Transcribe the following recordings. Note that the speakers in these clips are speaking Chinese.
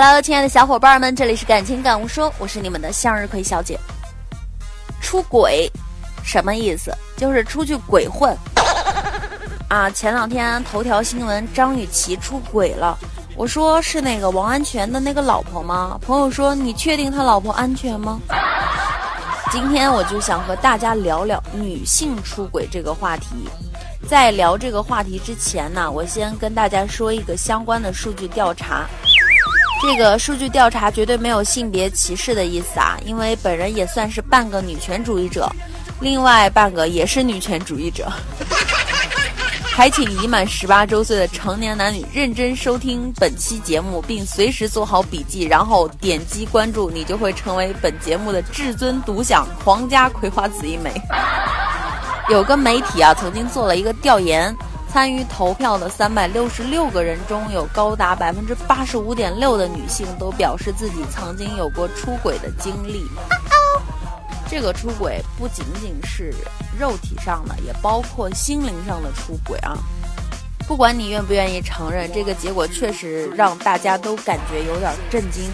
Hello，亲爱的小伙伴们，这里是感情感悟说，我是你们的向日葵小姐。出轨什么意思？就是出去鬼混 啊！前两天头条新闻，张雨绮出轨了。我说是那个王安全的那个老婆吗？朋友说你确定他老婆安全吗？今天我就想和大家聊聊女性出轨这个话题。在聊这个话题之前呢，我先跟大家说一个相关的数据调查。这个数据调查绝对没有性别歧视的意思啊，因为本人也算是半个女权主义者，另外半个也是女权主义者。还请已满十八周岁的成年男女认真收听本期节目，并随时做好笔记，然后点击关注，你就会成为本节目的至尊独享皇家葵花籽一枚。有个媒体啊，曾经做了一个调研。参与投票的三百六十六个人中，有高达百分之八十五点六的女性都表示自己曾经有过出轨的经历。这个出轨不仅仅是肉体上的，也包括心灵上的出轨啊！不管你愿不愿意承认，这个结果确实让大家都感觉有点震惊。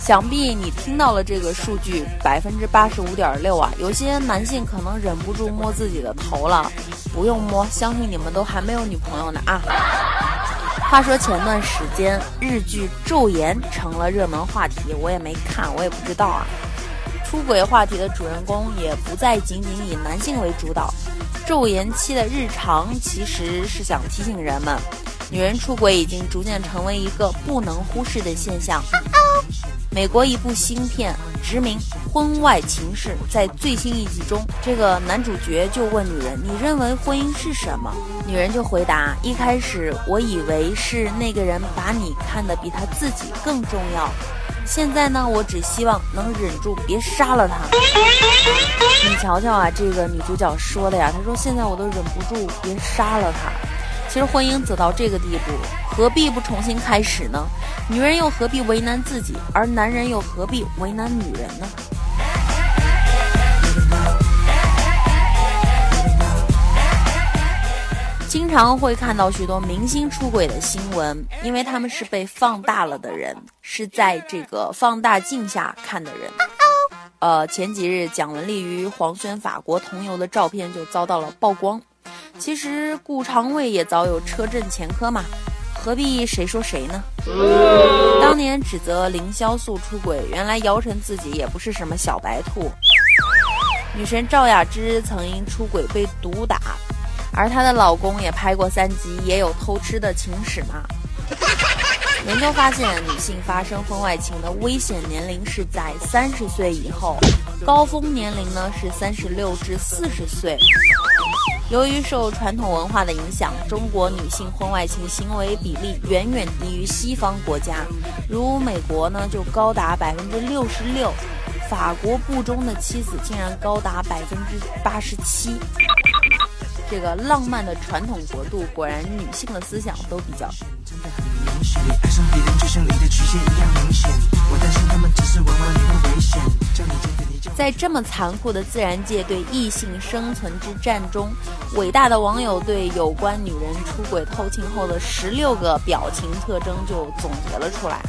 想必你听到了这个数据，百分之八十五点六啊！有些男性可能忍不住摸自己的头了。不用摸，相信你们都还没有女朋友呢啊！话说前段时间日剧《昼颜》成了热门话题，我也没看，我也不知道啊。出轨话题的主人公也不再仅仅以男性为主导，昼颜期的日常其实是想提醒人们，女人出轨已经逐渐成为一个不能忽视的现象。美国一部新片《殖民婚外情事》在最新一集中，这个男主角就问女人：“你认为婚姻是什么？”女人就回答：“一开始我以为是那个人把你看得比他自己更重要，现在呢，我只希望能忍住别杀了他。”你瞧瞧啊，这个女主角说的呀，她说：“现在我都忍不住别杀了他。”其实婚姻走到这个地步，何必不重新开始呢？女人又何必为难自己，而男人又何必为难女人呢？经常会看到许多明星出轨的新闻，因为他们是被放大了的人，是在这个放大镜下看的人。呃，前几日蒋雯丽与黄轩法国同游的照片就遭到了曝光。其实顾长卫也早有车震前科嘛，何必谁说谁呢？当年指责凌潇肃出轨，原来姚晨自己也不是什么小白兔。女神赵雅芝曾因出轨被毒打，而她的老公也拍过三集，也有偷吃的情史嘛。研究发现，女性发生婚外情的危险年龄是在三十岁以后，高峰年龄呢是三十六至四十岁。由于受传统文化的影响，中国女性婚外情行为比例远远低于西方国家，如美国呢就高达百分之六十六，法国不忠的妻子竟然高达百分之八十七。这个浪漫的传统国度，果然女性的思想都比较。在这么残酷的自然界对异性生存之战中，伟大的网友对有关女人出轨偷情后的十六个表情特征就总结了出来。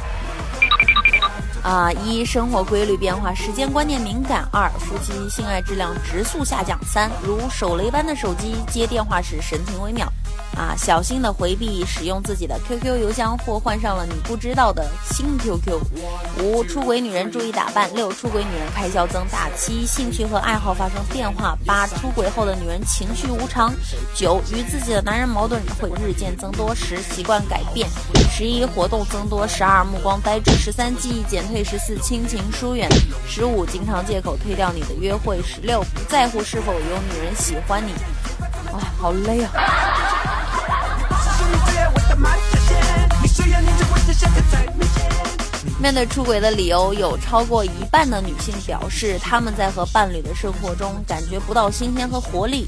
啊，一生活规律变化，时间观念敏感；二夫妻性爱质量直速下降；三如手雷般的手机接电话时神情微妙。啊，小心的回避使用自己的 QQ 邮箱或换上了你不知道的新 QQ。五，出轨女人注意打扮。六，出轨女人开销增大。七，兴趣和爱好发生变化。八，出轨后的女人情绪无常。九，与自己的男人矛盾会日渐增多。十，习惯改变。十一，活动增多。十二，目光呆滞。十三，记忆减退。十四，亲情疏远。十五，经常借口推掉你的约会。十六，不在乎是否有女人喜欢你。哎，好累啊！面对出轨的理由，有超过一半的女性表示，他们在和伴侣的生活中感觉不到新鲜和活力，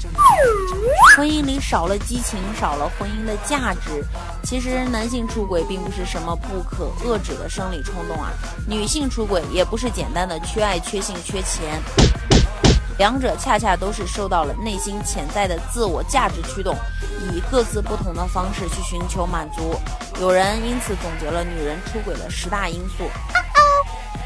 婚姻里少了激情，少了婚姻的价值。其实，男性出轨并不是什么不可遏制的生理冲动啊，女性出轨也不是简单的缺爱、缺性、缺钱。两者恰恰都是受到了内心潜在的自我价值驱动，以各自不同的方式去寻求满足。有人因此总结了女人出轨的十大因素：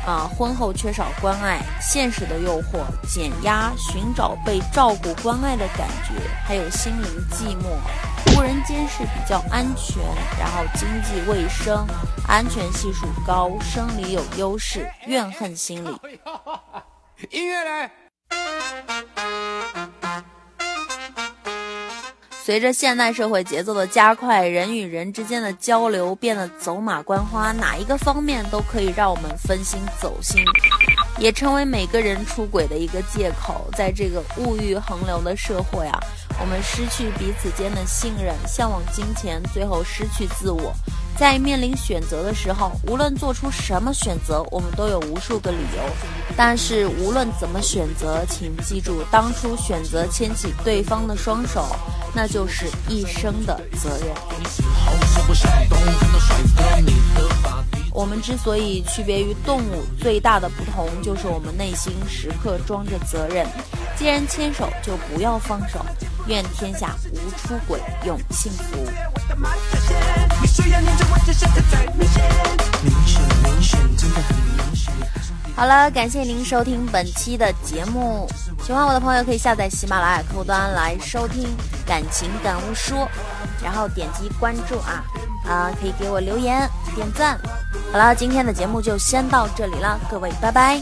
啊，婚后缺少关爱、现实的诱惑、减压、寻找被照顾关爱的感觉，还有心灵寂寞、无人监视比较安全，然后经济卫生、安全系数高、生理有优势、怨恨心理。音乐嘞。随着现代社会节奏的加快，人与人之间的交流变得走马观花，哪一个方面都可以让我们分心走心，也成为每个人出轨的一个借口。在这个物欲横流的社会啊，我们失去彼此间的信任，向往金钱，最后失去自我。在面临选择的时候，无论做出什么选择，我们都有无数个理由。但是无论怎么选择，请记住，当初选择牵起对方的双手，那就是一生的责任。我们之所以区别于动物，最大的不同就是我们内心时刻装着责任。既然牵手，就不要放手。愿天下无出轨，永幸福。好了，感谢您收听本期的节目。喜欢我的朋友可以下载喜马拉雅客户端来收听《感情感悟说》，然后点击关注啊啊，可以给我留言点赞。好了，今天的节目就先到这里了，各位拜拜。